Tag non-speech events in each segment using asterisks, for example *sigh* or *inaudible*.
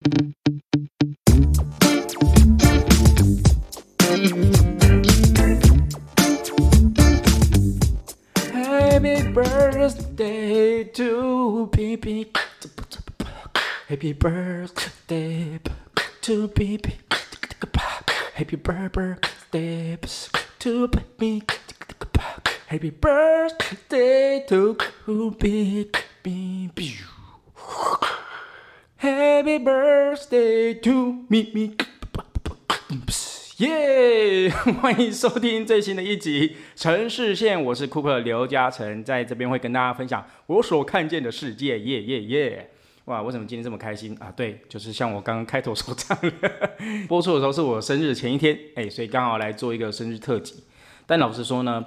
Happy birthday to BB. Happy birthday to BB. Happy birthday to BB. Happy birthday to BB. Happy birthday to me me. 耶！*laughs* 欢迎收听最新的一集《城市线》，我是库克刘嘉诚，在这边会跟大家分享我所看见的世界。耶耶耶！哇，为什么今天这么开心啊？对，就是像我刚刚开头所讲的，*laughs* 播出的时候是我生日前一天，哎，所以刚好来做一个生日特辑。但老实说呢，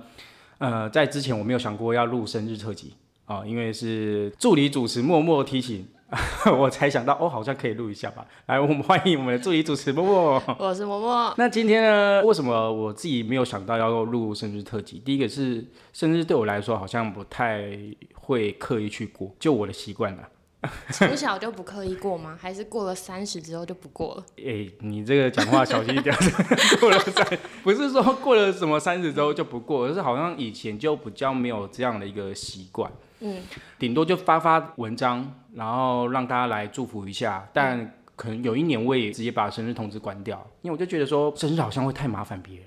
呃，在之前我没有想过要录生日特辑啊，因为是助理主持默默提醒。*laughs* 我才想到哦，好像可以录一下吧。来，我们欢迎我们的助理主持默默。我是默默。那今天呢，为什么我自己没有想到要录生日特辑？第一个是生日对我来说好像不太会刻意去过，就我的习惯了。从小就不刻意过吗？还是过了三十之后就不过了？哎，你这个讲话小心一点。过了三，不是说过了什么三十之后就不过，而是好像以前就比较没有这样的一个习惯。嗯，顶多就发发文章，然后让大家来祝福一下。但可能有一年我也直接把生日通知关掉，因为我就觉得说生日好像会太麻烦别人。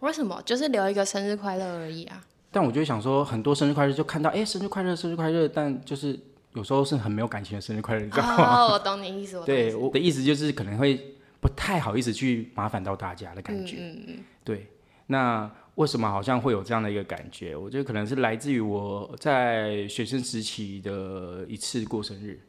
为什么？就是留一个生日快乐而已啊。但我就想说，很多生日快乐就看到哎，生日快乐，生日快乐，但就是有时候是很没有感情的生日快乐，你知道吗？哦，我懂你意思。*laughs* 对，我的意思就是可能会不太好意思去麻烦到大家的感觉。嗯嗯嗯。对，那。为什么好像会有这样的一个感觉？我觉得可能是来自于我在学生时期的一次过生日。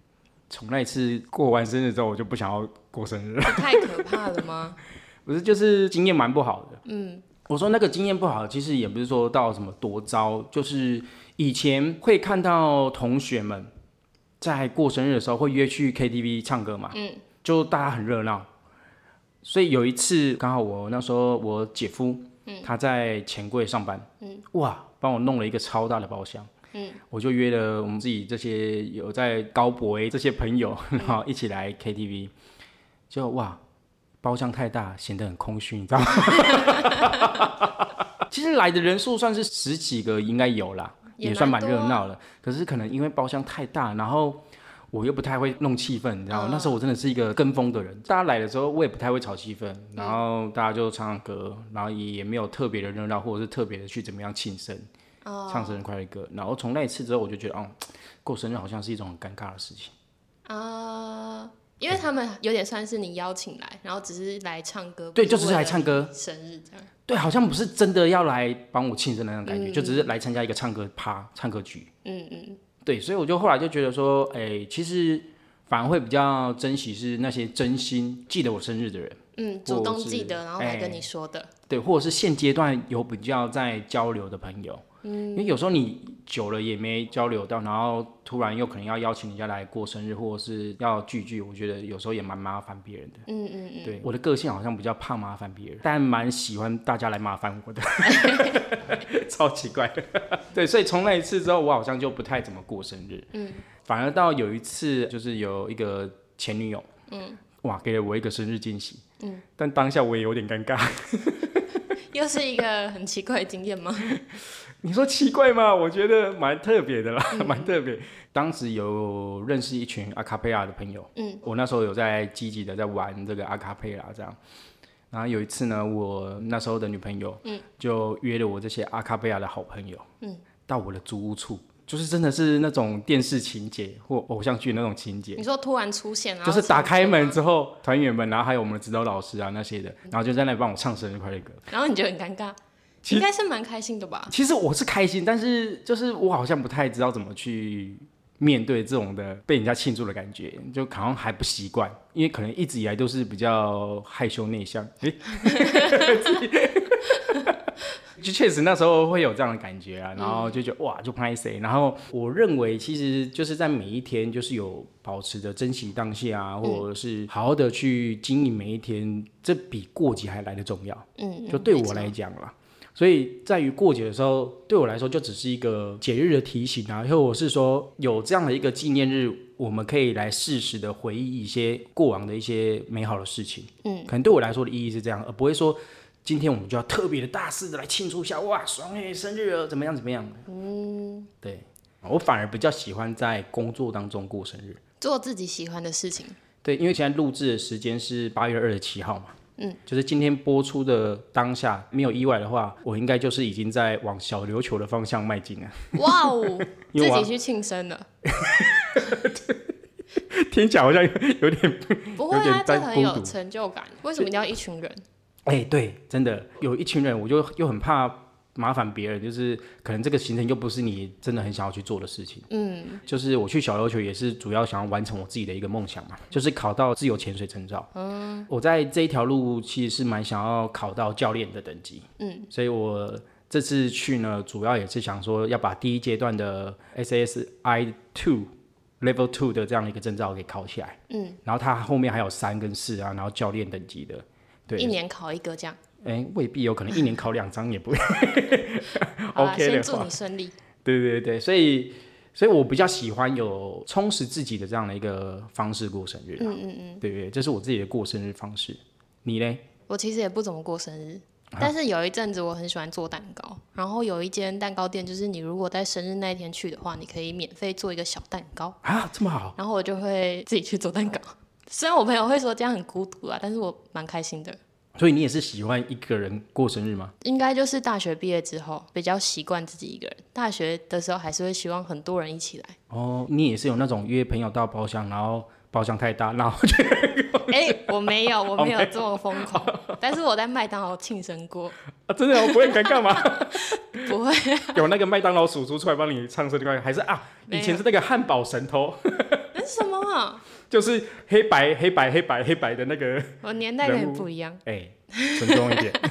从那一次过完生日之后，我就不想要过生日了。*laughs* 太可怕了吗？*laughs* 不是，就是经验蛮不好的。嗯，我说那个经验不好，其实也不是说到什么多糟，就是以前会看到同学们在过生日的时候会约去 KTV 唱歌嘛。嗯，就大家很热闹。所以有一次刚好我那时候我姐夫。他在钱柜上班，哇，帮我弄了一个超大的包厢，我就约了我们自己这些有在高博这些朋友，*laughs* 然后一起来 KTV，就哇，包厢太大，显得很空虚，你知道吗？*laughs* 其实来的人数算是十几个，应该有啦，也算蛮热闹的。可是可能因为包厢太大，然后。我又不太会弄气氛，你知道吗？那时候我真的是一个跟风的人。大家来的时候，我也不太会炒气氛，然后大家就唱唱歌，然后也也没有特别的热闹，或者是特别的去怎么样庆生，唱生日快乐歌。然后从那一次之后，我就觉得，哦，过生日好像是一种很尴尬的事情。啊，因为他们有点算是你邀请来，然后只是来唱歌，对，就只是来唱歌，生日这样。对，好像不是真的要来帮我庆生那种感觉，就只是来参加一个唱歌趴、唱歌局。嗯嗯。对，所以我就后来就觉得说，哎，其实反而会比较珍惜是那些真心记得我生日的人，嗯，主动记得然后来跟你说的，对，或者是现阶段有比较在交流的朋友。嗯因为有时候你久了也没交流到，然后突然又可能要邀请人家来过生日，或者是要聚聚，我觉得有时候也蛮麻烦别人的。嗯嗯嗯。对，我的个性好像比较怕麻烦别人，但蛮喜欢大家来麻烦我的，*laughs* 超奇怪。*laughs* 对，所以从那一次之后，我好像就不太怎么过生日。嗯。反而到有一次，就是有一个前女友，嗯，哇，给了我一个生日惊喜。嗯。但当下我也有点尴尬。*laughs* 又是一个很奇怪的经验吗？*laughs* 你说奇怪吗？我觉得蛮特别的啦，蛮特别。当时有认识一群阿卡贝拉的朋友，嗯，我那时候有在积极的在玩这个阿卡贝拉这样。然后有一次呢，我那时候的女朋友，嗯，就约了我这些阿卡贝拉的好朋友，嗯，到我的租屋处。就是真的是那种电视情节或偶像剧那种情节。你说突然出现，就是打开门之后，团员们，然后还有我们的指导老师啊那些的，然后就在那里帮我唱生日快乐歌。然后你就很尴尬，应该是蛮开心的吧？其实我是开心，但是就是我好像不太知道怎么去面对这种的被人家庆祝的感觉，就好像还不习惯，因为可能一直以来都是比较害羞内向。*laughs* 就确实那时候会有这样的感觉啊，然后就觉得哇，就拍谁？然后我认为其实就是在每一天，就是有保持着珍惜当下啊，或者是好好的去经营每一天，这比过节还来的重要。嗯，就对我来讲啦。所以在于过节的时候，对我来说就只是一个节日的提醒啊，或者是说有这样的一个纪念日，我们可以来适时的回忆一些过往的一些美好的事情。嗯，可能对我来说的意义是这样，而不会说今天我们就要特别的大肆的来庆祝一下，哇，双月生日了，怎么样怎么样？嗯，对我反而比较喜欢在工作当中过生日，做自己喜欢的事情。对，因为现在录制的时间是八月二十七号嘛。嗯，就是今天播出的当下，没有意外的话，我应该就是已经在往小琉球的方向迈进了。哇哦，*laughs* 自己去庆生了，听起来好像有点不会啊，这很有成就感。为什么一定要一群人？哎，对，真的有一群人，我就又很怕。麻烦别人，就是可能这个行程又不是你真的很想要去做的事情。嗯，就是我去小琉球也是主要想要完成我自己的一个梦想嘛，就是考到自由潜水证照。嗯，我在这一条路其实是蛮想要考到教练的等级。嗯，所以我这次去呢，主要也是想说要把第一阶段的 SSI Two Level Two 的这样的一个证照给考起来。嗯，然后它后面还有三跟四啊，然后教练等级的，对，一年考一个这样。哎，未必有可能一年考两张也不会。*laughs* OK 的，祝你顺利。*laughs* 对对对，所以所以我比较喜欢有充实自己的这样的一个方式过生日。嗯嗯嗯，对对，这是我自己的过生日方式。你嘞？我其实也不怎么过生日，但是有一阵子我很喜欢做蛋糕。然后有一间蛋糕店，就是你如果在生日那一天去的话，你可以免费做一个小蛋糕啊，这么好。然后我就会自己去做蛋糕。*laughs* 虽然我朋友会说这样很孤独啊，但是我蛮开心的。所以你也是喜欢一个人过生日吗？应该就是大学毕业之后比较习惯自己一个人。大学的时候还是会希望很多人一起来。哦，你也是有那种约朋友到包厢，然后包厢太大，然后就 *laughs* 哎，我没有，*laughs* 我没有这么疯狂。*laughs* 但是我在麦当劳庆生过啊，真的，我不会尴尬吗？不会，有那个麦当劳叔叔出来帮你唱生日歌，还是啊？以前是那个汉堡神偷。那是什么？就是黑白黑白黑白黑白的那个，我年代跟你不一样，哎，尊重一点。*laughs*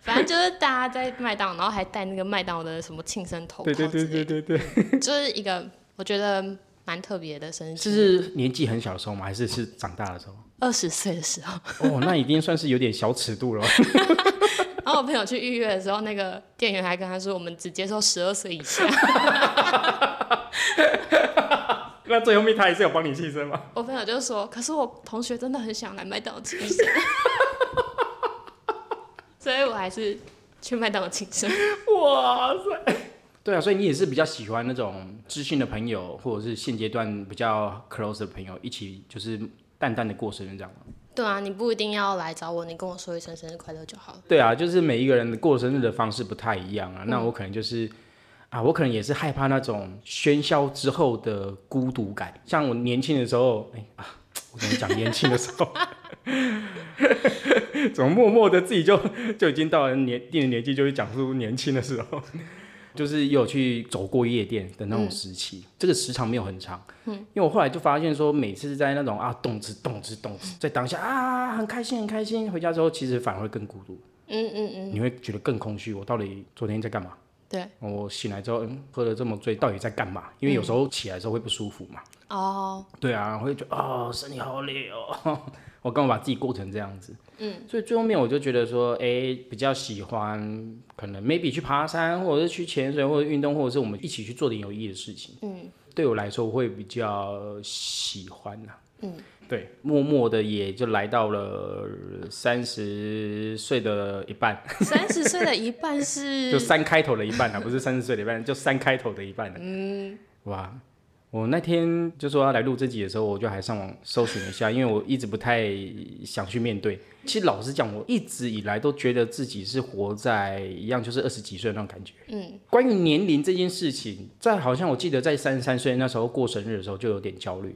反正就是大家在麦当劳，然后还戴那个麦当劳的什么庆生头套，对对对对对对，*laughs* 就是一个我觉得蛮特别的生日。是年纪很小的时候吗？还是是长大的时候？二十岁的时候。哦，那已经算是有点小尺度了。*laughs* 然后我朋友去预约的时候，那个店员还跟他说：“我们只接受十二岁以下。”那最后面他也是有帮你庆生吗？我朋友就说：“可是我同学真的很想来麦当劳庆生，*laughs* 所以我还是去麦当劳庆生。”哇塞！对啊，所以你也是比较喜欢那种知性的朋友，或者是现阶段比较 close 的朋友，一起就是淡淡的过生日这样吗？对啊，你不一定要来找我，你跟我说一声生日快乐就好了。对啊，就是每一个人的过生日的方式不太一样啊。那我可能就是。啊，我可能也是害怕那种喧嚣之后的孤独感。像我年轻的时候，哎啊，我跟你讲，年轻的时候，*laughs* 怎么默默的自己就就已经到了年定的年纪，就会讲述年轻的时候，就是有去走过夜店的那种时期。这个时长没有很长，嗯，因为我后来就发现说，每次在那种啊动之动之动之，在当下啊很开心很开心，回家之后其实反而会更孤独，嗯嗯嗯，你会觉得更空虚。我到底昨天在干嘛？对，我醒来之后，嗯，喝了这么醉，到底在干嘛？因为有时候起来的时候会不舒服嘛。哦。对啊，会觉得哦，身体好累哦。*laughs* 我刚好把自己过成这样子。嗯。所以最后面我就觉得说，哎，比较喜欢可能 maybe 去爬山，或者是去潜水，或者运动，或者是我们一起去做点有意义的事情。嗯。对我来说，我会比较喜欢呐。嗯。对，默默的也就来到了三十岁的一半。*laughs* 三十岁的一半是？就三开头的一半啊，不是三十岁的一半，就三开头的一半。嗯，哇，我那天就说要来录这集的时候，我就还上网搜寻一下，因为我一直不太想去面对。其实老实讲，我一直以来都觉得自己是活在一样，就是二十几岁那种感觉。嗯，关于年龄这件事情，在好像我记得在三十三岁那时候过生日的时候，就有点焦虑。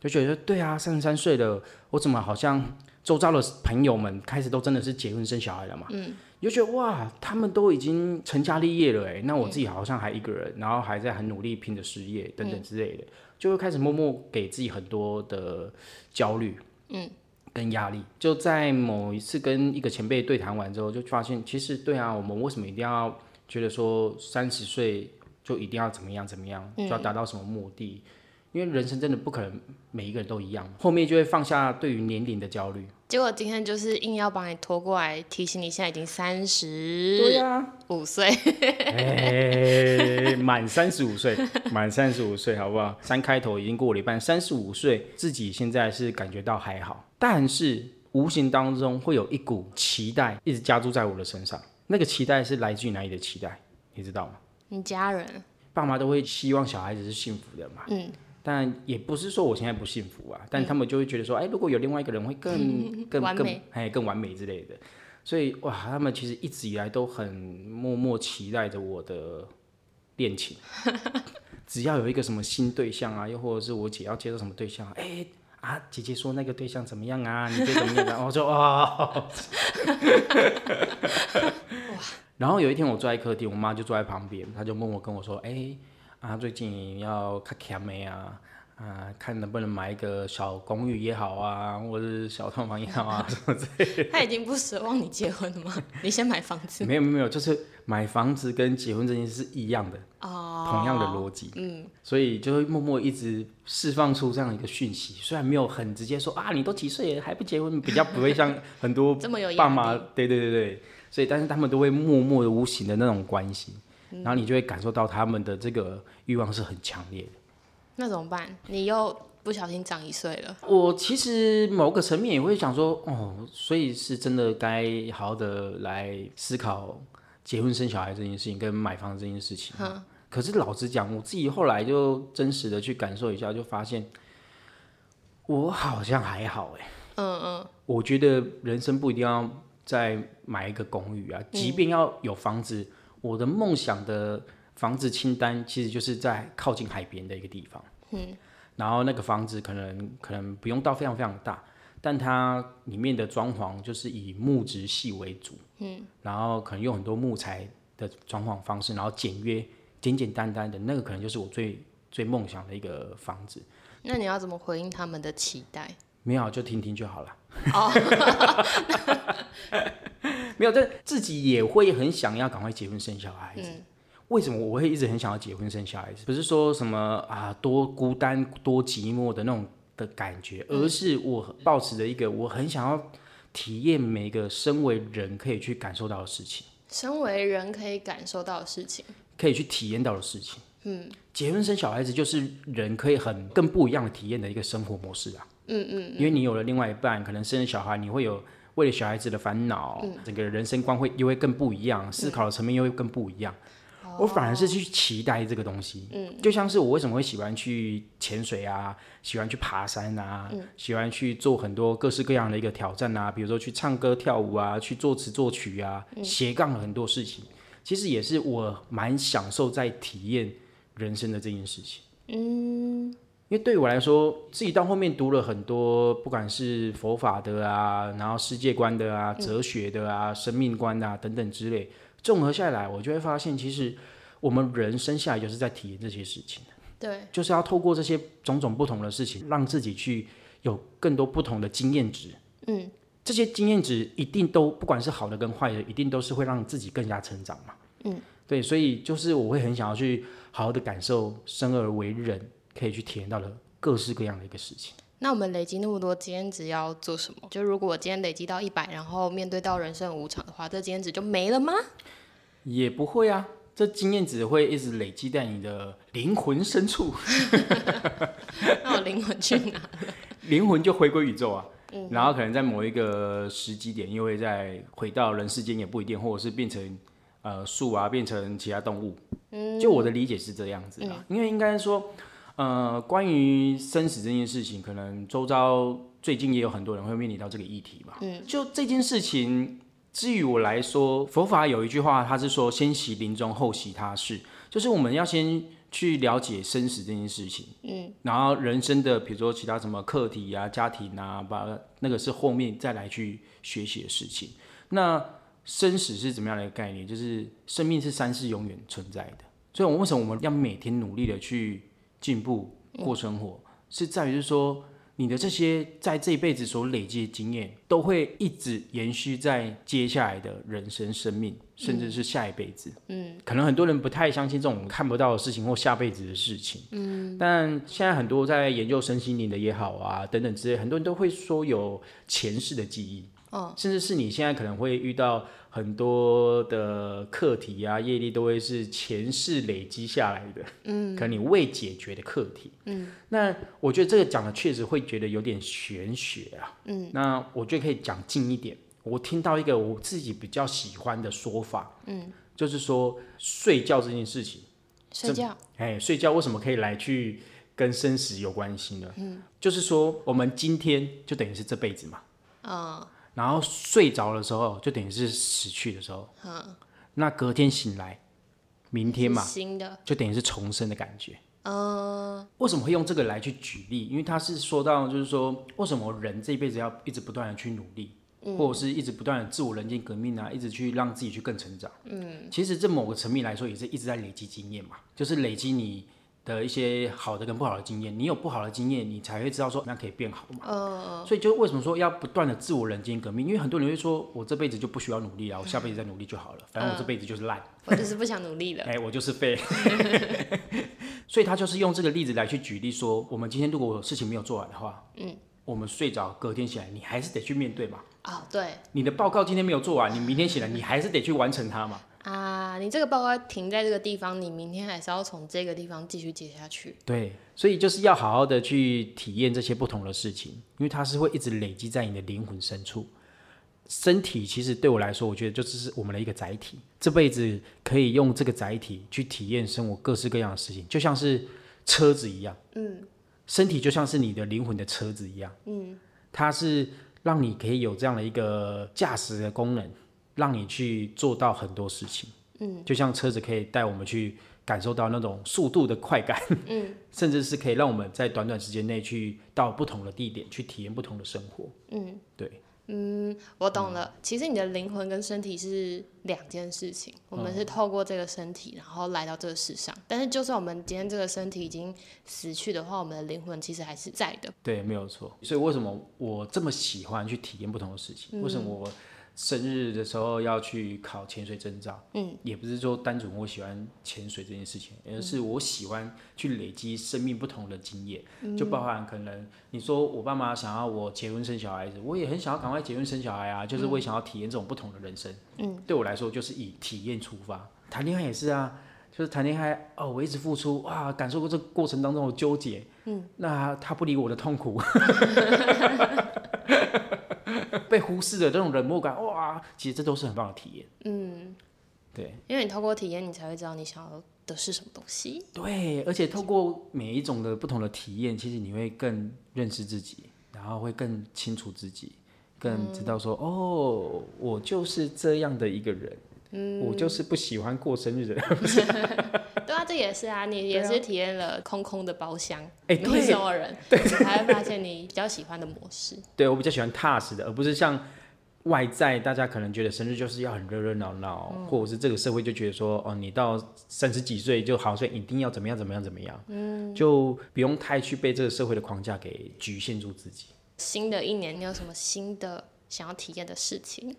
就觉得对啊，三十三岁了，我怎么好像周遭的朋友们开始都真的是结婚生小孩了嘛？嗯，就觉得哇，他们都已经成家立业了，哎，那我自己好像还一个人，然后还在很努力拼着事业等等之类的，就会开始默默给自己很多的焦虑，嗯，跟压力。就在某一次跟一个前辈对谈完之后，就发现其实对啊，我们为什么一定要觉得说三十岁就一定要怎么样怎么样，就要达到什么目的？因为人生真的不可能每一个人都一样，后面就会放下对于年龄的焦虑。结果今天就是硬要把你拖过来，提醒你现在已经三十五岁，*laughs* 哎，满三十五岁，满三十五岁，好不好？三开头已经过了一半，三十五岁，自己现在是感觉到还好，但是无形当中会有一股期待一直加注在我的身上。那个期待是来自于哪里的期待？你知道吗？你家人，爸妈都会希望小孩子是幸福的嘛。嗯，但也不是说我现在不幸福啊，但他们就会觉得说，哎、如果有另外一个人会更更 *laughs* 更完美哎更完美之类的，所以哇，他们其实一直以来都很默默期待着我的恋情。*laughs* 只要有一个什么新对象啊，又或者是我姐要接受什么对象，哎、啊，姐姐说那个对象怎么样啊？你觉得怎么样啊？*laughs* 我说哇。然后有一天我坐在客厅，我妈就坐在旁边，她就默默跟我说：“哎、啊，最近要看卡没啊？啊，看能不能买一个小公寓也好啊，或者是小套房也好啊，*laughs* 什么之类的他已经不奢望你结婚了吗？*laughs* 你先买房子的。没有没有没有，就是买房子跟结婚这件事是一样的，哦，同样的逻辑。嗯，所以就会默默一直释放出这样一个讯息，虽然没有很直接说啊，你都几岁了还不结婚，比较不会像很多 *laughs* 这么有压爸妈力，，对对对对，所以但是他们都会默默的、无形的那种关系，然后你就会感受到他们的这个欲望是很强烈的。那怎么办？你又不小心长一岁了，我其实某个层面也会想说，哦，所以是真的该好好的来思考结婚生小孩这件事情跟买房这件事情。可是老实讲，我自己后来就真实的去感受一下，就发现我好像还好哎。嗯嗯，我觉得人生不一定要再买一个公寓啊，即便要有房子，我的梦想的房子清单其实就是在靠近海边的一个地方。嗯，然后那个房子可能可能不用到非常非常大，但它里面的装潢就是以木质系为主。嗯，然后可能用很多木材的装潢方式，然后简约、简简单单的那个，可能就是我最最梦想的一个房子。那你要怎么回应他们的期待？没有就听听就好了。哦，*laughs* 没有，但自己也会很想要赶快结婚生小孩子。为什么我会一直很想要结婚生小孩子？不是说什么啊多孤单多寂寞的那种的感觉，而是我抱持着一个我很想要体验每个身为人可以去感受到的事情，身为人可以感受到的事情，可以去体验到的事情。嗯，结婚生小孩子就是人可以很更不一样的体验的一个生活模式啊。嗯嗯因为你有了另外一半，可能生了小孩，你会有为了小孩子的烦恼，整个人生观会又会更不一样，思考的层面又会更不一样。我反而是去期待这个东西，嗯，就像是我为什么会喜欢去潜水啊，喜欢去爬山啊，喜欢去做很多各式各样的一个挑战啊，比如说去唱歌跳舞啊，去作词作曲啊，斜杠了很多事情，其实也是我蛮享受在体验人生的这件事情。嗯，因为对于我来说，自己到后面读了很多，不管是佛法的啊，然后世界观的啊、哲学的啊、生命观啊等等之类，综合下来，我就会发现，其实我们人生下来就是在体验这些事情，对，就是要透过这些种种不同的事情，让自己去有更多不同的经验值。嗯，这些经验值一定都不管是好的跟坏的，一定都是会让自己更加成长嘛。嗯，对，所以就是我会很想要去好好的感受生而为人可以去体验到的各式各样的一个事情。那我们累积那么多经验值要做什么？就如果我今天累积到一百，然后面对到人生无常的话，这经验值就没了吗？也不会啊，这经验值会一直累积在你的灵魂深处，*laughs* 那我灵魂去哪？*laughs* 灵魂就回归宇宙啊。然后可能在某一个时机点，又会再回到人世间，也不一定，或者是变成呃树啊，变成其他动物。嗯就我的理解是这样子啊，因为应该说，呃，关于生死这件事情，可能周遭最近也有很多人会面临到这个议题吧。嗯，就这件事情，至于我来说，佛法有一句话，他是说先习临终，后习他事，就是我们要先去了解生死这件事情。嗯，然后人生的比如说其他什么课题啊、家庭啊，把那个是后面再来去学习的事情。那生死是怎么样的一个概念？就是生命是三世永远存在的，所以我们为什么我们要每天努力的去进步过生活，是在于就是说你的这些在这一辈子所累积的经验，都会一直延续在接下来的人生、生命，甚至是下一辈子。嗯，可能很多人不太相信这种看不到的事情或下辈子的事情。嗯，但现在很多在研究身心灵的也好啊，等等之类，很多人都会说有前世的记忆。哦，甚至是你现在可能会遇到很多的课题啊、业力，都会是前世累积下来的，嗯，可能你未解决的课题，嗯，那我觉得这个讲的确实会觉得有点玄学啊，嗯，那我觉得可以讲近一点，我听到一个我自己比较喜欢的说法，嗯，就是说睡觉这件事情，睡觉，哎，睡觉为什么可以来去跟生死有关系呢？嗯，就是说我们今天就等于是这辈子嘛，嗯。然后睡着的时候，就等于是死去的时候。嗯。那隔天醒来，明天嘛，新的，就等于是重生的感觉。嗯。为什么会用这个来去举例？因为他是说到，就是说，为什么人这一辈子要一直不断的去努力，或者是一直不断的自我人间革命啊，一直去让自己去更成长。嗯。其实这某个层面来说，也是一直在累积经验嘛，就是累积你。的一些好的跟不好的经验，你有不好的经验，你才会知道说那可以变好嘛。嗯所以就为什么说要不断的自我人间革命？因为很多人会说，我这辈子就不需要努力啊，我下辈子再努力就好了，反正我这辈子就是烂。我就是不想努力了。*laughs* 哎，我就是废。所以他就是用这个例子来去举例说，我们今天如果事情没有做完的话，嗯，我们睡着，隔天起来，你还是得去面对嘛。啊，对。你的报告今天没有做完，你明天起来，你还是得去完成它嘛。啊，你这个报告停在这个地方，你明天还是要从这个地方继续接下去。对，所以就是要好好的去体验这些不同的事情，因为它是会一直累积在你的灵魂深处。身体其实对我来说，我觉得就只是我们的一个载体，这辈子可以用这个载体去体验生活各式各样的事情，就像是车子一样。嗯，身体就像是你的灵魂的车子一样。嗯，它是让你可以有这样的一个驾驶的功能。让你去做到很多事情，嗯，就像车子可以带我们去感受到那种速度的快感，嗯，*laughs* 甚至是可以让我们在短短时间内去到不同的地点去体验不同的生活，嗯，对，嗯，我懂了。其实你的灵魂跟身体是两件事情，我们是透过这个身体然后来到这个世上，但是就算我们今天这个身体已经死去的话，我们的灵魂其实还是在的。对，没有错。所以为什么我这么喜欢去体验不同的事情？为什么我？生日的时候要去考潜水证照，嗯，也不是说单纯我喜欢潜水这件事情，而是我喜欢去累积生命不同的经验，就包含可能你说我爸妈想要我结婚生小孩子，我也很想要赶快结婚生小孩啊，就是我也想要体验这种不同的人生，嗯，对我来说就是以体验出发，谈恋爱也是啊，就是谈恋爱哦，我一直付出哇，感受过这过程当中的纠结，嗯，那他不理我的痛苦。*laughs* *laughs* 被忽视的这种冷漠感，哇，其实这都是很棒的体验。嗯，对，因为你透过体验，你才会知道你想要的是什么东西。对，而且透过每一种的不同的体验，其实你会更认识自己，然后会更清楚自己，更知道说，哦，我就是这样的一个人。嗯，我就是不喜欢过生日的。*laughs* 对啊，这也是啊，你也是体验了空空的包厢，哎，没什么人，*laughs* 对，才会发现你比较喜欢的模式。对我比较喜欢踏实的，而不是像外在大家可能觉得生日就是要很热热闹闹，或者是这个社会就觉得说，哦，你到三十几岁就好，所以一定要怎么样怎么样怎么样，嗯，就不用太去被这个社会的框架给局限住自己。新的一年，你有什么新的想要体验的事情？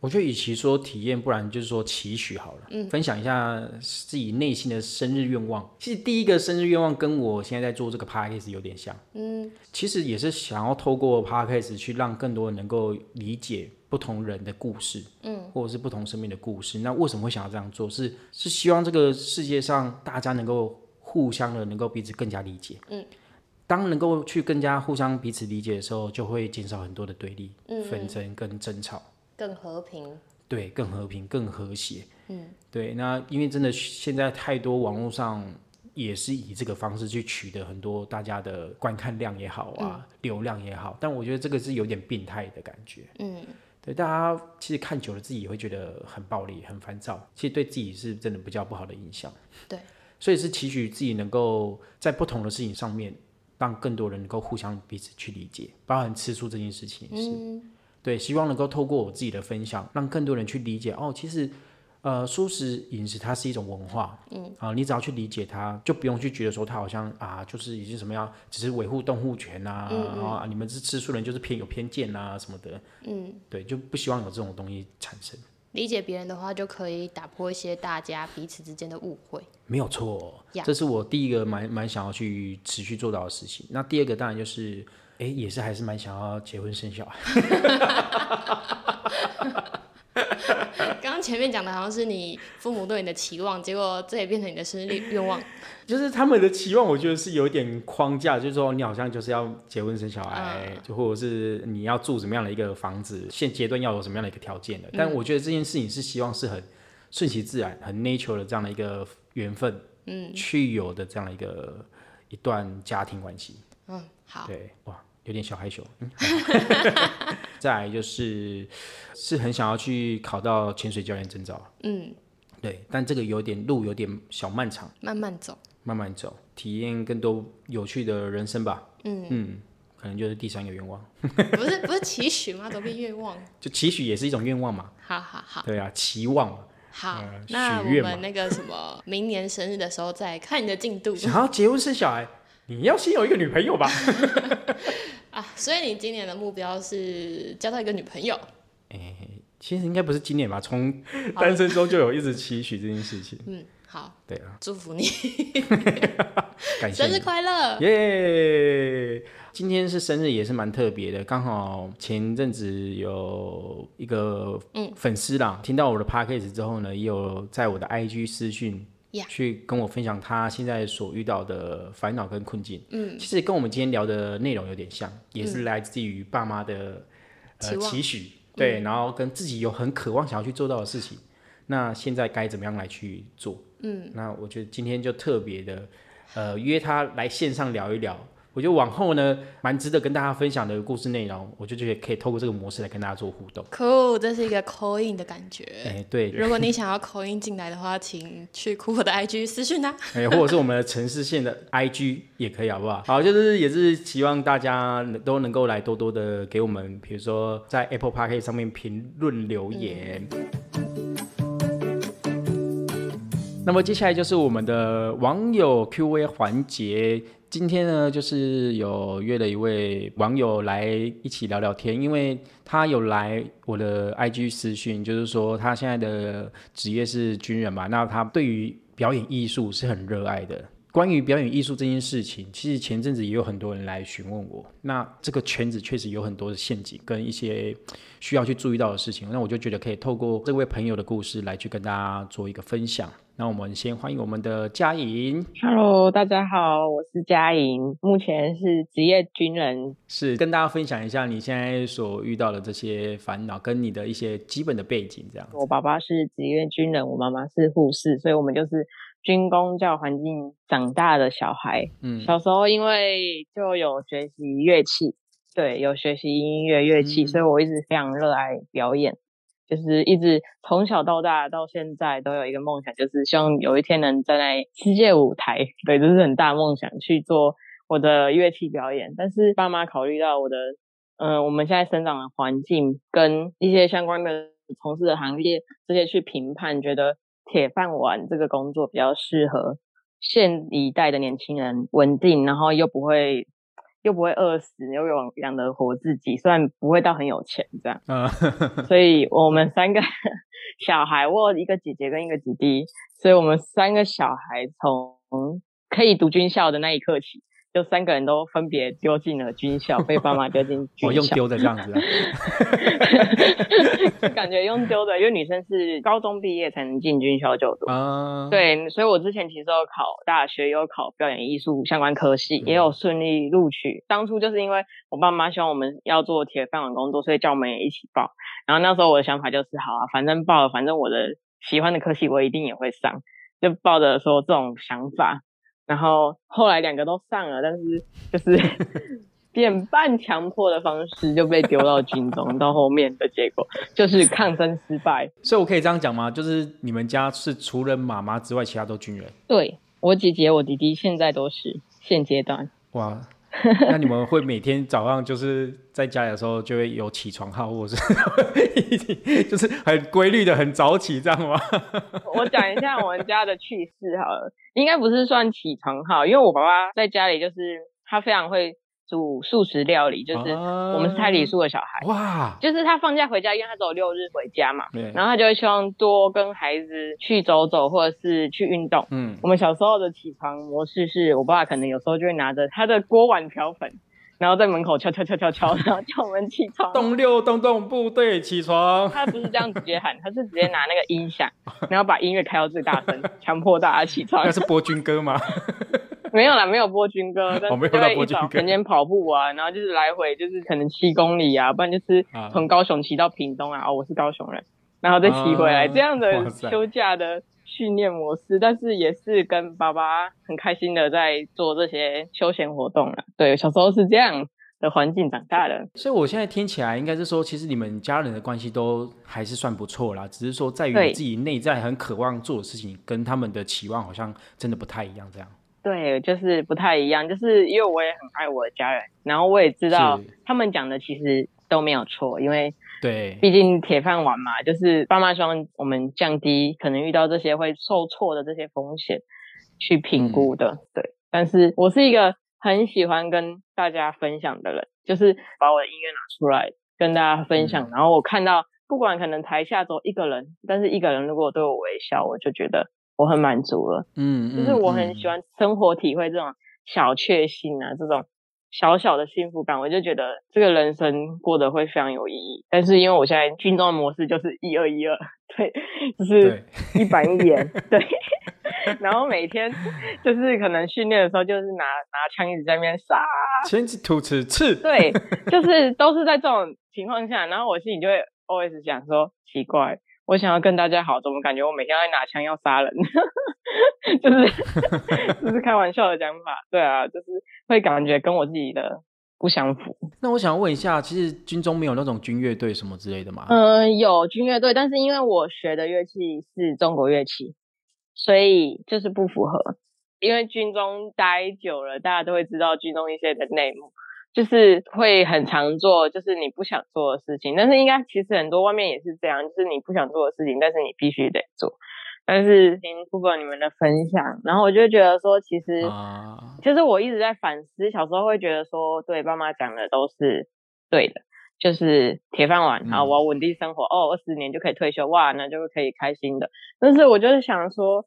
我觉得与其说体验，不然就是说期许好了。嗯，分享一下自己内心的生日愿望。其实第一个生日愿望跟我现在在做这个 podcast 有点像。嗯，其实也是想要透过 podcast 去让更多人能够理解不同人的故事，嗯，或者是不同生命的故事。那为什么会想要这样做？是是希望这个世界上大家能够互相的能够彼此更加理解。嗯，当能够去更加互相彼此理解的时候，就会减少很多的对立、嗯纷争跟争吵。更和平，对，更和平，更和谐。嗯，对。那因为真的现在太多网络上也是以这个方式去取得很多大家的观看量也好啊，流量也好。但我觉得这个是有点病态的感觉。嗯，对，大家其实看久了自己也会觉得很暴力、很烦躁。其实对自己是真的比较不好的影响。对，所以是期许自己能够在不同的事情上面，让更多人能够互相彼此去理解，包含吃素这件事情也是。对，希望能够透过我自己的分享，让更多人去理解哦。其实呃，素食饮食它是一种文化，嗯，啊，你只要去理解它，就不用去觉得说它好像啊，就是已经什么样，只是维护动物权啊，啊，你们是吃素人就是偏有偏见啊什么的，嗯，对，就不希望有这种东西产生。理解别人的话，就可以打破一些大家彼此之间的误会。没有错，这是我第一个蛮蛮想要去持续做到的事情。那第二个当然就是，哎，也是还是蛮想要结婚生小孩。*laughs* 刚刚前面讲的好像是你父母对你的期望，结果这也变成你的生日愿望。就是他们的期望，我觉得是有点框架，就是说你好像就是要结婚生小孩，就或者是你要住什么样的一个房子，现阶段要有什么样的一个条件的。但我觉得这件事情是希望是很顺其自然、很 nature 的这样的一个缘分，嗯，去有的这样的一个一段家庭关系。嗯，好，对，哇。有点小害羞，*laughs* 再来就是是很想要去考到潜水教练证照，嗯，对，但这个有点路有点小漫长，慢慢走，慢慢走，体验更多有趣的人生吧，嗯。嗯，可能就是第三个愿望，不是不是期许吗？都变愿望，*laughs* 就期许也是一种愿望嘛，好好好，对啊，期望，好，那我们那个什么，明年生日的时候再看你的进度，想要结婚生小孩。你要先有一个女朋友吧？*laughs* 啊，所以你今年的目标是交到一个女朋友？哎，其实应该不是今年吧？从单身中就有一直期许这件事情。嗯，好，对啊，祝福你，*laughs* 感谢，生日快乐，耶！今天是生日，也是蛮特别的，刚好前阵子有一个嗯粉丝啦，听到我的 podcast 之后呢，也有在我的 IG 私讯。去跟我分享他现在所遇到的烦恼跟困境。嗯，其实跟我们今天聊的内容有点像，也是来自于爸妈的呃期许，对，然后跟自己有很渴望想要去做到的事情。那现在该怎么样来去做？嗯，那我觉得今天就特别的呃约他来线上聊一聊。我觉得往后呢，蛮值得跟大家分享的故事内容，我就觉得可以透过这个模式来跟大家做互动。Cool，这是一个 call in 的感觉。哎，对。如果你想要 call in 进来的话，请去酷我的 IG 私讯啊。*laughs* 哎，或者是我们的城市线的 IG 也可以，好不好？好，就是也是希望大家都能够来多多的给我们，比如说在 Apple Park 上面评论留言。那么接下来就是我们的网友 Q&A 环节。今天呢，就是有约了一位网友来一起聊聊天，因为他有来我的 IG 私讯，就是说他现在的职业是军人嘛，那他对于表演艺术是很热爱的。关于表演艺术这件事情，其实前阵子也有很多人来询问我。那这个圈子确实有很多的陷阱跟一些需要去注意到的事情。那我就觉得可以透过这位朋友的故事来去跟大家做一个分享。那我们先欢迎我们的嘉莹。Hello，大家好，我是嘉莹，目前是职业军人。是跟大家分享一下你现在所遇到的这些烦恼，跟你的一些基本的背景这样。我爸爸是职业军人，我妈妈是护士，所以我们就是。军工教环境长大的小孩，嗯，小时候因为就有学习乐器，对，有学习音乐乐器，所以我一直非常热爱表演，就是一直从小到大到现在都有一个梦想，就是希望有一天能站在世界舞台，对，这是很大梦想去做我的乐器表演。但是爸妈考虑到我的，嗯，我们现在生长的环境跟一些相关的从事的行业这些去评判，觉得。铁饭碗这个工作比较适合现一代的年轻人，稳定，然后又不会又不会饿死，又养养得活自己，虽然不会到很有钱这样。嗯，所以我们三个 *laughs* 小孩，我一个姐姐跟一个弟弟，所以我们三个小孩从可以读军校的那一刻起。就三个人都分别丢进了军校，被爸妈丢进 *laughs* 军校。我用丢的这样子，*laughs* 感觉用丢的，因为女生是高中毕业才能进军校就读。啊，对，所以我之前其实有考大学，有考表演艺术相关科系，也有顺利录取。当初就是因为我爸妈希望我们要做铁饭碗工作，所以叫我们也一起报。然后那时候我的想法就是，好啊，反正报了，反正我的喜欢的科系我一定也会上，就抱着说这种想法。然后后来两个都上了，但是就是 *laughs* 变半强迫的方式就被丢到军中，到后面的结果就是抗争失败。所以我可以这样讲吗？就是你们家是除了妈妈之外，其他都军人？对我姐姐、我弟弟现在都是现阶段。哇，*laughs* 那你们会每天早上就是在家里的时候就会有起床号，或者是 *laughs* 就是很规律的很早起这样吗？*laughs* 我讲一下我们家的趣事好了，应该不是算起床号，因为我爸爸在家里就是他非常会。煮素食料理，就是我们是胎里素的小孩，哇，就是他放假回家，因为他只有六日回家嘛，对，然后他就会希望多跟孩子去走走，或者是去运动。嗯，我们小时候的起床模式是我爸爸可能有时候就会拿着他的锅碗瓢盆，然后在门口敲敲敲敲敲，然后叫我们起床。动六动动部队起床。他不是这样直接喊，*laughs* 他是直接拿那个音响，然后把音乐开到最大声，*laughs* 强迫大家起床。那是播军歌吗？*laughs* *laughs* 没有啦，没有播军歌，但是会一早晨间跑步啊，然后就是来回就是可能七公里啊，不然就是从高雄骑到屏东啊。哦，我是高雄人，然后再骑回来，这样的休假的训练模式，但是也是跟爸爸很开心的在做这些休闲活动了。对，小时候是这样的环境长大的，所以我现在听起来应该是说，其实你们家人的关系都还是算不错啦，只是说在于你自己内在很渴望做的事情，跟他们的期望好像真的不太一样，这样。对，就是不太一样，就是因为我也很爱我的家人，然后我也知道他们讲的其实都没有错，因为对，毕竟铁饭碗嘛，就是爸妈希望我们降低可能遇到这些会受挫的这些风险去评估的，对。但是我是一个很喜欢跟大家分享的人，就是把我的音乐拿出来跟大家分享，然后我看到不管可能台下走一个人，但是一个人如果对我微笑，我就觉得。我很满足了，嗯，就是我很喜欢生活，体会这种小确幸啊，这种小小的幸福感，我就觉得这个人生过得会非常有意义。但是因为我现在军中的模式就是一二一二，*laughs* 对，就是一板一眼，对。*laughs* 然后每天就是可能训练的时候，就是拿拿枪一直在那边杀，前指吐刺刺，对，就是都是在这种情况下，然后我心里就会 always 想说奇怪。我想要跟大家好，怎么感觉我每天在拿枪要杀人？*laughs* 就是就是开玩笑的讲法，对啊，就是会感觉跟我自己的不相符。那我想问一下，其实军中没有那种军乐队什么之类的吗？嗯，有军乐队，但是因为我学的乐器是中国乐器，所以就是不符合。因为军中待久了，大家都会知道军中一些的内幕。就是会很常做，就是你不想做的事情，但是应该其实很多外面也是这样，就是你不想做的事情，但是你必须得做。但是听部分你们的分享，然后我就觉得说，其实其实我一直在反思，小时候会觉得说，对爸妈讲的都是对的，就是铁饭碗啊，我要稳定生活，哦，二十年就可以退休，哇，那就可以开心的。但是我就是想说，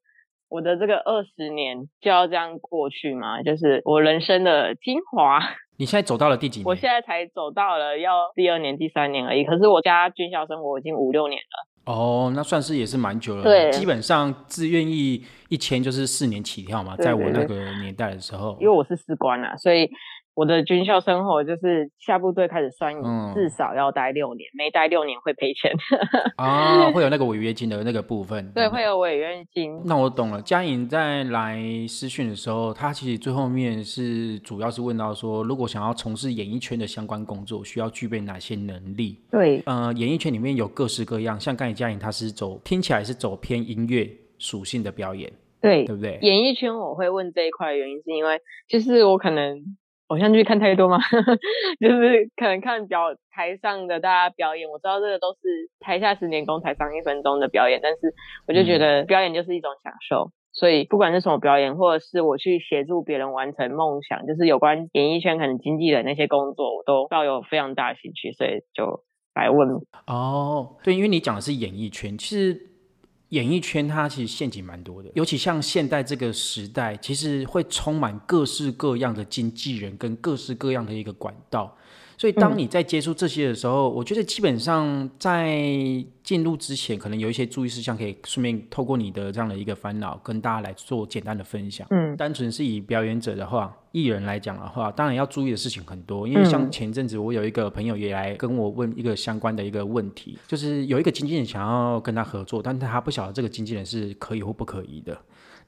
我的这个二十年就要这样过去吗？就是我人生的精华。你现在走到了第几年？我现在才走到了要第二年、第三年而已。可是我家军校生活已经五六年了。哦，那算是也是蛮久了。对，基本上自愿意一签就是四年起跳嘛，在我那个年代的时候。因为我是士官啊，所以。我的军校生活就是下部队开始算，至少要待六年，没待六年会赔钱 *laughs* 啊，会有那个违约金的那个部分。对，会有违约金。那我懂了。嘉颖在来私训的时候，他其实最后面是主要是问到说，如果想要从事演艺圈的相关工作，需要具备哪些能力？对，呃，演艺圈里面有各式各样，像刚才嘉颖他是走听起来是走偏音乐属性的表演，对，对不对？演艺圈我会问这一块原因是因为，就是我可能。偶像剧看太多吗？*laughs* 就是可能看表台上的大家表演，我知道这个都是台下十年功，台上一分钟的表演，但是我就觉得表演就是一种享受，所以不管是什么表演，或者是我去协助别人完成梦想，就是有关演艺圈可能经纪人那些工作，我都抱有非常大的兴趣，所以就来问。哦，对，因为你讲的是演艺圈，其实。演艺圈它其实陷阱蛮多的，尤其像现代这个时代，其实会充满各式各样的经纪人跟各式各样的一个管道。所以，当你在接触这些的时候，我觉得基本上在进入之前，可能有一些注意事项，可以顺便透过你的这样的一个烦恼，跟大家来做简单的分享。嗯，单纯是以表演者的话，艺人来讲的话，当然要注意的事情很多。因为像前阵子，我有一个朋友也来跟我问一个相关的一个问题，就是有一个经纪人想要跟他合作，但是他不晓得这个经纪人是可以或不可以的。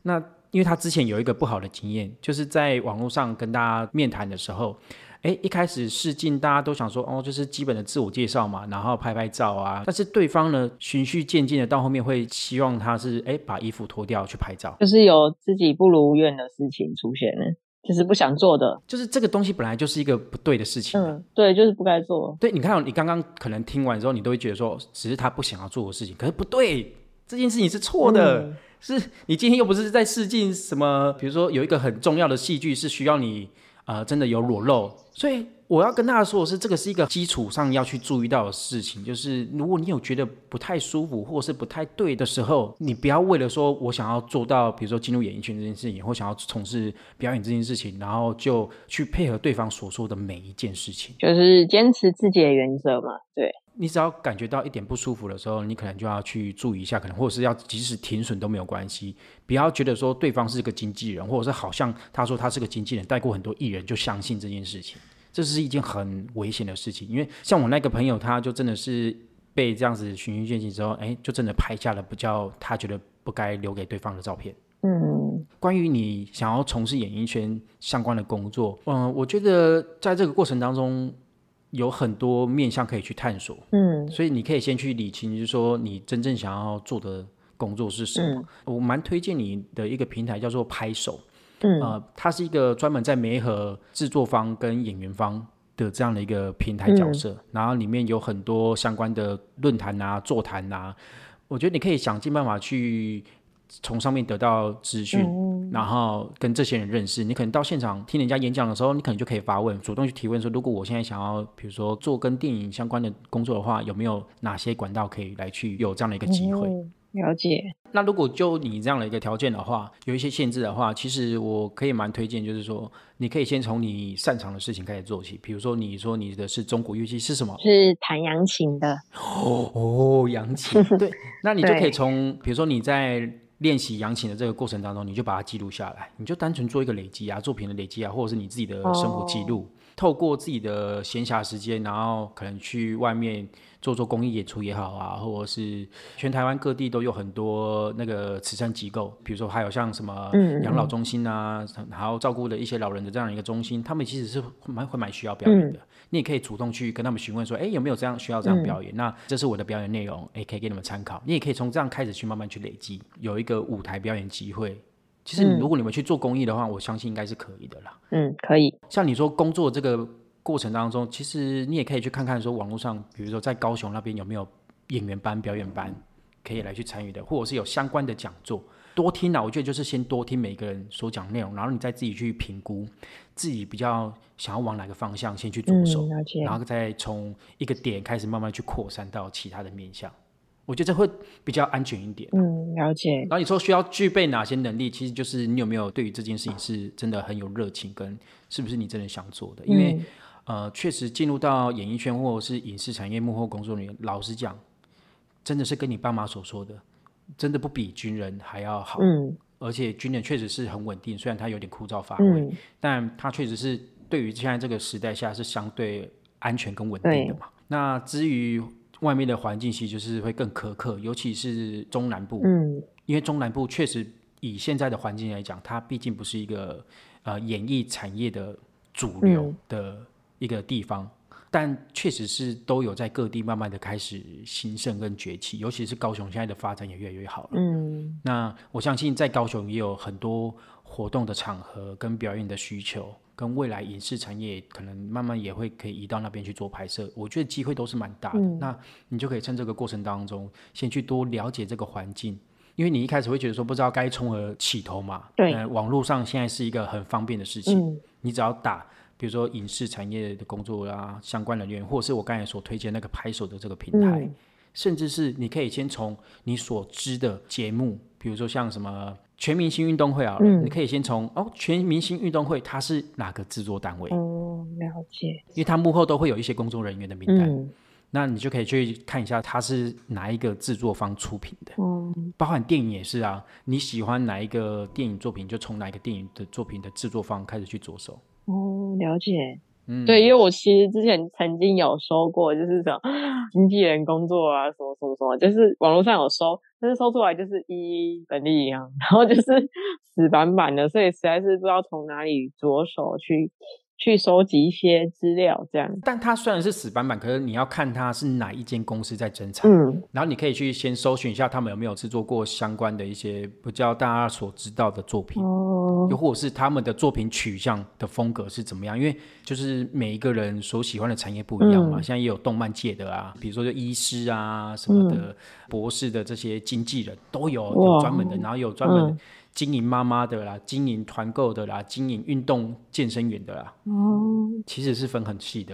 那因为他之前有一个不好的经验，就是在网络上跟大家面谈的时候。哎，一开始试镜，大家都想说，哦，就是基本的自我介绍嘛，然后拍拍照啊。但是对方呢，循序渐进的到后面会希望他是，哎，把衣服脱掉去拍照，就是有自己不如愿的事情出现了。就是不想做的，就是这个东西本来就是一个不对的事情。嗯，对，就是不该做。对，你看，你刚刚可能听完之后，你都会觉得说，只是他不想要做的事情，可是不对，这件事情是错的。是你今天又不是在试镜什么，比如说有一个很重要的戏剧是需要你呃真的有裸露，所以。我要跟大家说的是，这个是一个基础上要去注意到的事情，就是如果你有觉得不太舒服或是不太对的时候，你不要为了说我想要做到，比如说进入演艺圈这件事情，或想要从事表演这件事情，然后就去配合对方所说的每一件事情，就是坚持自己的原则嘛。对你只要感觉到一点不舒服的时候，你可能就要去注意一下，可能或者是要及时停损都没有关系，不要觉得说对方是个经纪人，或者是好像他说他是个经纪人，带过很多艺人就相信这件事情。这是一件很危险的事情，因为像我那个朋友，他就真的是被这样子循序渐进之后，哎，就真的拍下了不叫他觉得不该留给对方的照片。嗯，关于你想要从事演艺圈相关的工作，嗯，我觉得在这个过程当中有很多面向可以去探索。嗯，所以你可以先去理清，就是说你真正想要做的工作是什么。我蛮推荐你的一个平台叫做拍手。嗯呃，它是一个专门在媒合制作方跟演员方的这样的一个平台角色，然后里面有很多相关的论坛啊、座谈啊，我觉得你可以想尽办法去从上面得到资讯，然后跟这些人认识。你可能到现场听人家演讲的时候，你可能就可以发问，主动去提问说：如果我现在想要，比如说做跟电影相关的工作的话，有没有哪些管道可以来去有这样的一个机会？了解。那如果就你这样的一个条件的话，有一些限制的话，其实我可以蛮推荐，就是说你可以先从你擅长的事情开始做起。比如说，你说你的是中国乐器是什么？是弹扬琴的。哦哦，扬琴。对，那你就可以从，比如说你在练习扬琴的这个过程当中，你就把它记录下来，你就单纯做一个累积啊，作品的累积啊，或者是你自己的生活记录。透过自己的闲暇时间，然后可能去外面做做公益演出也好啊，或者是全台湾各地都有很多那个慈善机构，比如说还有像什么养老中心啊，然后照顾的一些老人的这样一个中心，他们其实是蛮会蛮需要表演的。你也可以主动去跟他们询问说，哎，有没有这样需要这样表演？那这是我的表演内容，哎，可以给你们参考。你也可以从这样开始去慢慢去累积，有一个舞台表演机会。其实，如果你们去做公益的话，我相信应该是可以的啦。嗯，可以。像你说工作这个过程当中，其实你也可以去看看说网络上，比如说在高雄那边有没有演员班、表演班可以来去参与的，或者是有相关的讲座，多听啊。我觉得就是先多听每个人所讲内容，然后你再自己去评估自己比较想要往哪个方向先去着手，然后再从一个点开始慢慢去扩散到其他的面向。我觉得这会比较安全一点。嗯，了解。然后你说需要具备哪些能力？其实就是你有没有对于这件事情是真的很有热情，跟是不是你真的想做的？因为呃，确实进入到演艺圈或者是影视产业幕后工作人员，老实讲，真的是跟你爸妈所说的，真的不比军人还要好。嗯。而且军人确实是很稳定，虽然他有点枯燥乏味，但他确实是对于现在这个时代下是相对安全跟稳定的嘛。那至于。外面的环境其实就是会更苛刻，尤其是中南部。嗯，因为中南部确实以现在的环境来讲，它毕竟不是一个呃演艺产业的主流的一个地方，但确实是都有在各地慢慢的开始兴盛跟崛起，尤其是高雄现在的发展也越来越好了。嗯，那我相信在高雄也有很多活动的场合跟表演的需求。跟未来影视产业可能慢慢也会可以移到那边去做拍摄，我觉得机会都是蛮大的。那你就可以趁这个过程当中，先去多了解这个环境，因为你一开始会觉得说不知道该从何起头嘛。对，网络上现在是一个很方便的事情，你只要打，比如说影视产业的工作啊，相关人员，或者是我刚才所推荐那个拍手的这个平台，甚至是你可以先从你所知的节目，比如说像什么。全明星运动会啊，你可以先从哦，全明星运动会它是哪个制作单位？哦，了解。因为它幕后都会有一些工作人员的名单，那你就可以去看一下它是哪一个制作方出品的。哦，包含电影也是啊，你喜欢哪一个电影作品，就从哪一个电影的作品的制作方开始去着手。哦，了解。嗯，对，因为我其实之前曾经有说过，就是讲经纪人工作啊，什么什么什么，就是网络上有搜，但是搜出来就是一本利一样，*laughs* 然后就是 *laughs* 死板板的，所以实在是不知道从哪里着手去去收集一些资料，这样。但它虽然是死板板，可是你要看它是哪一间公司在生产，嗯，然后你可以去先搜寻一下他们有没有制作过相关的一些比较大家所知道的作品，哦，又或者是他们的作品取向的风格是怎么样？因为就是每一个人所喜欢的产业不一样嘛，现在也有动漫界的啊，比如说就医师啊什么的，博士的这些经纪人都有有专门的，然后有专门。经营妈妈的啦，经营团购的啦，经营运动健身员的啦，哦，其实是分很细的，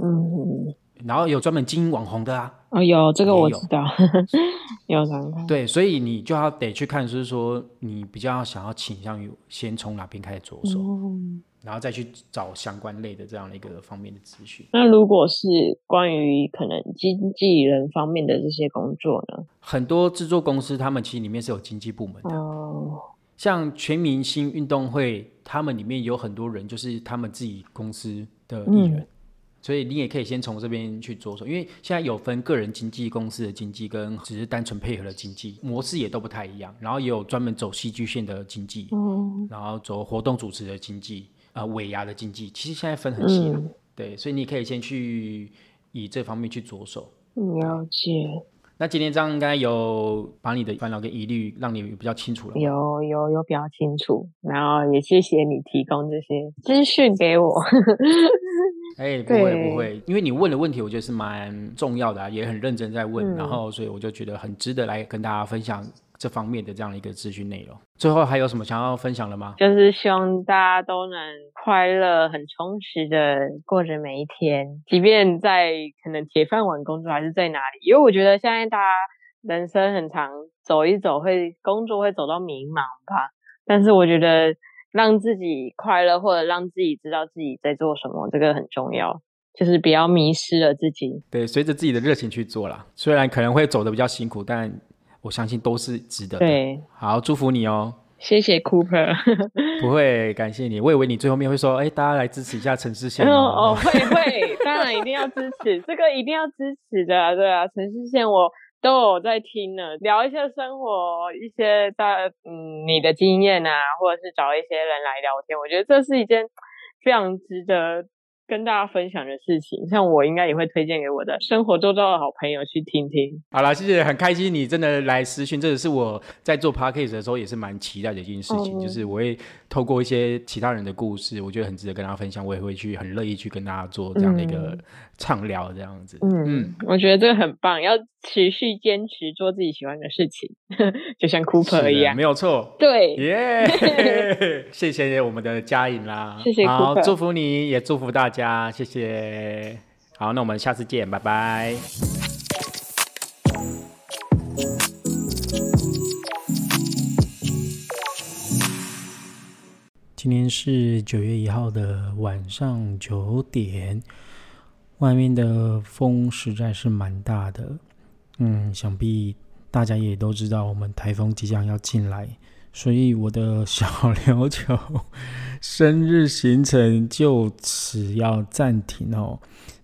嗯，然后有专门经营网红的啊，哦，有这个我知道，*laughs* 有常看，对，所以你就要得去看，就是说你比较想要倾向于先从哪边开始着手，然后再去找相关类的这样的一个方面的资讯。那如果是关于可能经纪人方面的这些工作呢？很多制作公司他们其实里面是有经纪部门的。哦。像全明星运动会，他们里面有很多人，就是他们自己公司的艺人，所以你也可以先从这边去着手，因为现在有分个人经纪公司的经纪，跟只是单纯配合的经纪模式也都不太一样。然后也有专门走戏剧线的经纪，然后走活动主持的经纪，啊，尾牙的经纪，其实现在分很细，对，所以你可以先去以这方面去着手。了解。那今天这样应该有把你的烦恼跟疑虑让你比较清楚了。有有有比较清楚，然后也谢谢你提供这些资讯给我。*laughs* 哎，*laughs* 不会不会，因为你问的问题我觉得是蛮重要的啊，也很认真在问，然后所以我就觉得很值得来跟大家分享。这方面的这样的一个资讯内容，最后还有什么想要分享的吗？就是希望大家都能快乐、很充实的过着每一天，即便在可能铁饭碗工作还是在哪里。因为我觉得现在大家人生很长，走一走会工作会走到迷茫吧。但是我觉得让自己快乐，或者让自己知道自己在做什么，这个很重要。就是不要迷失了自己。对，随着自己的热情去做啦。虽然可能会走的比较辛苦，但我相信都是值得的。对，好，祝福你哦。谢谢 Cooper。*laughs* 不会，感谢你。我以为你最后面会说，哎，大家来支持一下陈世宪。哦哦，会会，*laughs* 当然一定要支持，这个一定要支持的，对啊。陈世宪我都有在听呢，聊一些生活，一些大嗯你的经验啊，或者是找一些人来聊天，我觉得这是一件非常值得。跟大家分享的事情，像我应该也会推荐给我的生活周遭的好朋友去听听。好了，谢谢，很开心你真的来私讯，这也是我在做 podcast 的时候也是蛮期待的一件事情，就是我会透过一些其他人的故事，我觉得很值得跟大家分享，我也会去很乐意去跟大家做这样的一个畅聊，这样子。嗯，我觉得这个很棒，要持续坚持做自己喜欢的事情，*laughs* 就像 Cooper 一样，没有错。对，耶，*laughs* 谢谢我们的嘉颖啦，谢谢，好，祝福你也祝福大家。谢谢，好，那我们下次见，拜拜。今天是九月一号的晚上九点，外面的风实在是蛮大的，嗯，想必大家也都知道，我们台风即将要进来。所以我的小琉球生日行程就此要暂停哦。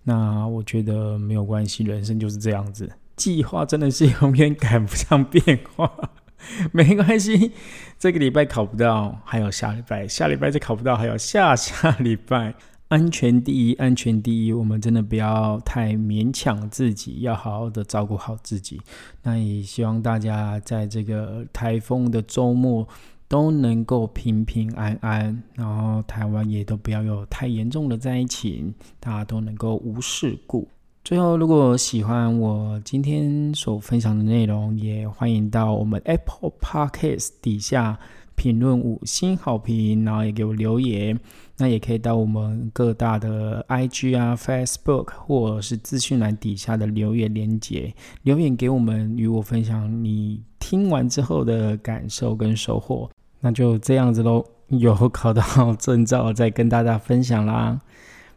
那我觉得没有关系，人生就是这样子，计划真的是永远赶不上变化。*laughs* 没关系，这个礼拜考不到，还有下礼拜，下礼拜再考不到，还有下下礼拜。安全第一，安全第一，我们真的不要太勉强自己，要好好的照顾好自己。那也希望大家在这个台风的周末都能够平平安安，然后台湾也都不要有太严重的灾情，大家都能够无事故。最后，如果喜欢我今天所分享的内容，也欢迎到我们 Apple Podcast 底下。评论五星好评，然后也给我留言。那也可以到我们各大的 IG 啊、Facebook 或者是资讯栏底下的留言连接留言给我们，与我分享你听完之后的感受跟收获。那就这样子喽，有考到 *laughs* 证照再跟大家分享啦，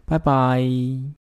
拜拜。